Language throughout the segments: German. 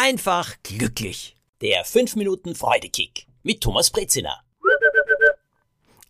einfach glücklich. Der 5 Minuten Freudekick mit Thomas Brezina.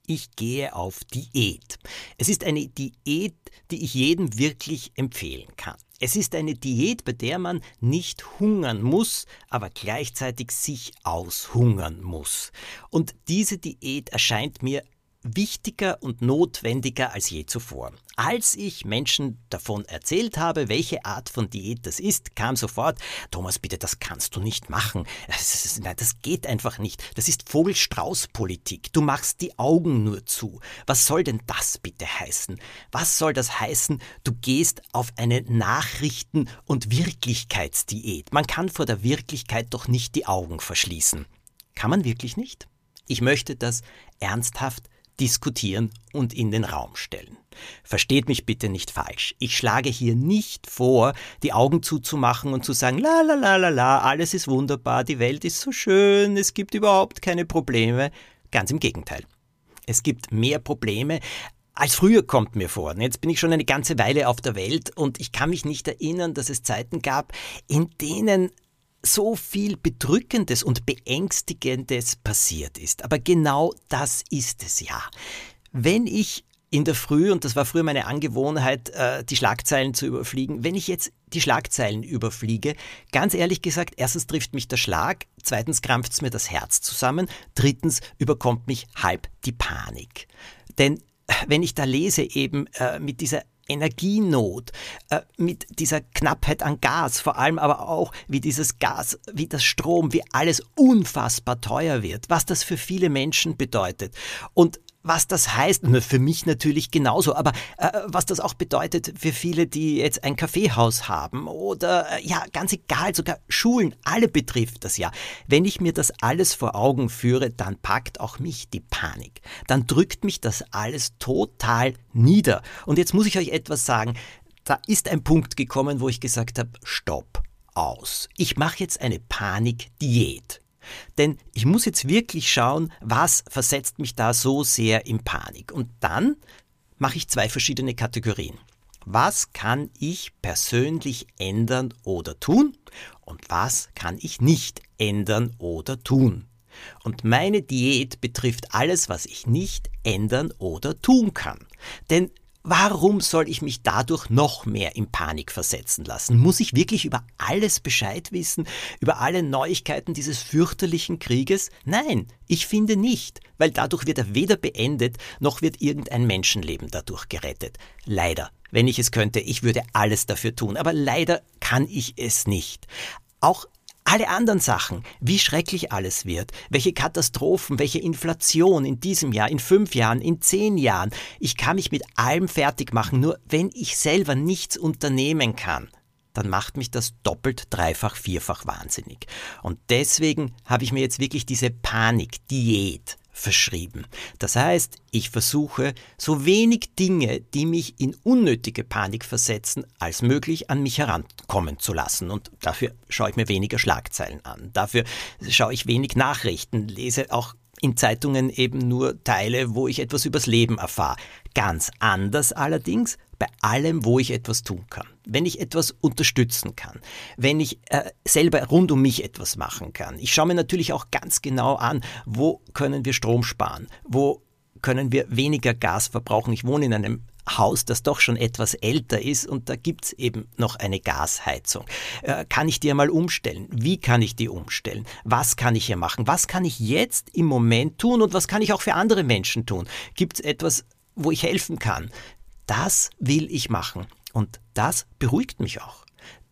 Ich gehe auf Diät. Es ist eine Diät, die ich jedem wirklich empfehlen kann. Es ist eine Diät, bei der man nicht hungern muss, aber gleichzeitig sich aushungern muss. Und diese Diät erscheint mir wichtiger und notwendiger als je zuvor. Als ich Menschen davon erzählt habe, welche Art von Diät das ist, kam sofort, Thomas, bitte, das kannst du nicht machen. Das, ist, nein, das geht einfach nicht. Das ist Vogelstrauß-Politik. Du machst die Augen nur zu. Was soll denn das bitte heißen? Was soll das heißen, du gehst auf eine Nachrichten- und Wirklichkeitsdiät? Man kann vor der Wirklichkeit doch nicht die Augen verschließen. Kann man wirklich nicht? Ich möchte das ernsthaft diskutieren und in den Raum stellen. Versteht mich bitte nicht falsch. Ich schlage hier nicht vor, die Augen zuzumachen und zu sagen, la la la la la, alles ist wunderbar, die Welt ist so schön, es gibt überhaupt keine Probleme. Ganz im Gegenteil. Es gibt mehr Probleme, als früher kommt mir vor. Jetzt bin ich schon eine ganze Weile auf der Welt und ich kann mich nicht erinnern, dass es Zeiten gab, in denen so viel Bedrückendes und Beängstigendes passiert ist. Aber genau das ist es ja. Wenn ich in der Früh, und das war früher meine Angewohnheit, äh, die Schlagzeilen zu überfliegen, wenn ich jetzt die Schlagzeilen überfliege, ganz ehrlich gesagt, erstens trifft mich der Schlag, zweitens krampft mir das Herz zusammen, drittens überkommt mich halb die Panik. Denn wenn ich da lese eben äh, mit dieser Energienot, äh, mit dieser Knappheit an Gas, vor allem aber auch, wie dieses Gas, wie das Strom, wie alles unfassbar teuer wird, was das für viele Menschen bedeutet. Und was das heißt, für mich natürlich genauso, aber äh, was das auch bedeutet für viele, die jetzt ein Kaffeehaus haben oder äh, ja, ganz egal, sogar Schulen, alle betrifft das ja. Wenn ich mir das alles vor Augen führe, dann packt auch mich die Panik. Dann drückt mich das alles total nieder. Und jetzt muss ich euch etwas sagen. Da ist ein Punkt gekommen, wo ich gesagt habe, stopp, aus. Ich mache jetzt eine Panikdiät. Denn ich muss jetzt wirklich schauen, was versetzt mich da so sehr in Panik. Und dann mache ich zwei verschiedene Kategorien. Was kann ich persönlich ändern oder tun? Und was kann ich nicht ändern oder tun? Und meine Diät betrifft alles, was ich nicht ändern oder tun kann. Denn Warum soll ich mich dadurch noch mehr in Panik versetzen lassen? Muss ich wirklich über alles Bescheid wissen, über alle Neuigkeiten dieses fürchterlichen Krieges? Nein, ich finde nicht, weil dadurch wird er weder beendet, noch wird irgendein Menschenleben dadurch gerettet. Leider. Wenn ich es könnte, ich würde alles dafür tun, aber leider kann ich es nicht. Auch alle anderen Sachen, wie schrecklich alles wird, welche Katastrophen, welche Inflation in diesem Jahr, in fünf Jahren, in zehn Jahren. Ich kann mich mit allem fertig machen, nur wenn ich selber nichts unternehmen kann dann macht mich das doppelt, dreifach, vierfach wahnsinnig. Und deswegen habe ich mir jetzt wirklich diese Panikdiät verschrieben. Das heißt, ich versuche, so wenig Dinge, die mich in unnötige Panik versetzen, als möglich an mich herankommen zu lassen. Und dafür schaue ich mir weniger Schlagzeilen an. Dafür schaue ich wenig Nachrichten, lese auch in Zeitungen eben nur Teile, wo ich etwas übers Leben erfahre. Ganz anders allerdings bei allem, wo ich etwas tun kann. Wenn ich etwas unterstützen kann, wenn ich äh, selber rund um mich etwas machen kann. Ich schaue mir natürlich auch ganz genau an, wo können wir Strom sparen, wo können wir weniger Gas verbrauchen. Ich wohne in einem Haus, das doch schon etwas älter ist und da gibt es eben noch eine Gasheizung. Äh, kann ich die einmal umstellen? Wie kann ich die umstellen? Was kann ich hier machen? Was kann ich jetzt im Moment tun und was kann ich auch für andere Menschen tun? Gibt es etwas, wo ich helfen kann? Das will ich machen und das beruhigt mich auch.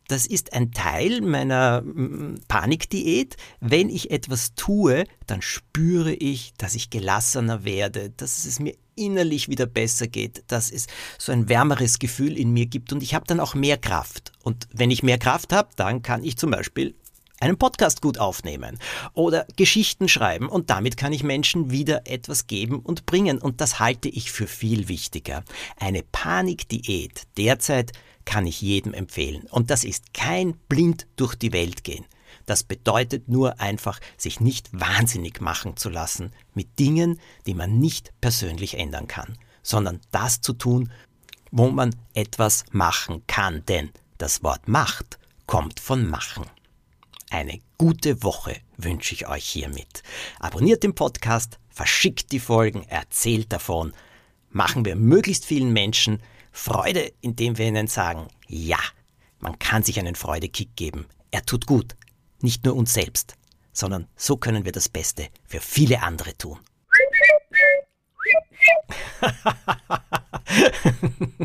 Das ist ein Teil meiner mm, Panikdiät. Wenn ich etwas tue, dann spüre ich, dass ich gelassener werde, dass es mir innerlich wieder besser geht, dass es so ein wärmeres Gefühl in mir gibt und ich habe dann auch mehr Kraft. Und wenn ich mehr Kraft habe, dann kann ich zum Beispiel einen Podcast gut aufnehmen oder Geschichten schreiben und damit kann ich Menschen wieder etwas geben und bringen und das halte ich für viel wichtiger. Eine Panikdiät derzeit kann ich jedem empfehlen und das ist kein blind durch die Welt gehen. Das bedeutet nur einfach, sich nicht wahnsinnig machen zu lassen mit Dingen, die man nicht persönlich ändern kann, sondern das zu tun, wo man etwas machen kann. Denn das Wort Macht kommt von Machen. Eine gute Woche wünsche ich euch hiermit. Abonniert den Podcast, verschickt die Folgen, erzählt davon. Machen wir möglichst vielen Menschen Freude, indem wir ihnen sagen, ja, man kann sich einen Freudekick geben. Er tut gut. Nicht nur uns selbst, sondern so können wir das Beste für viele andere tun.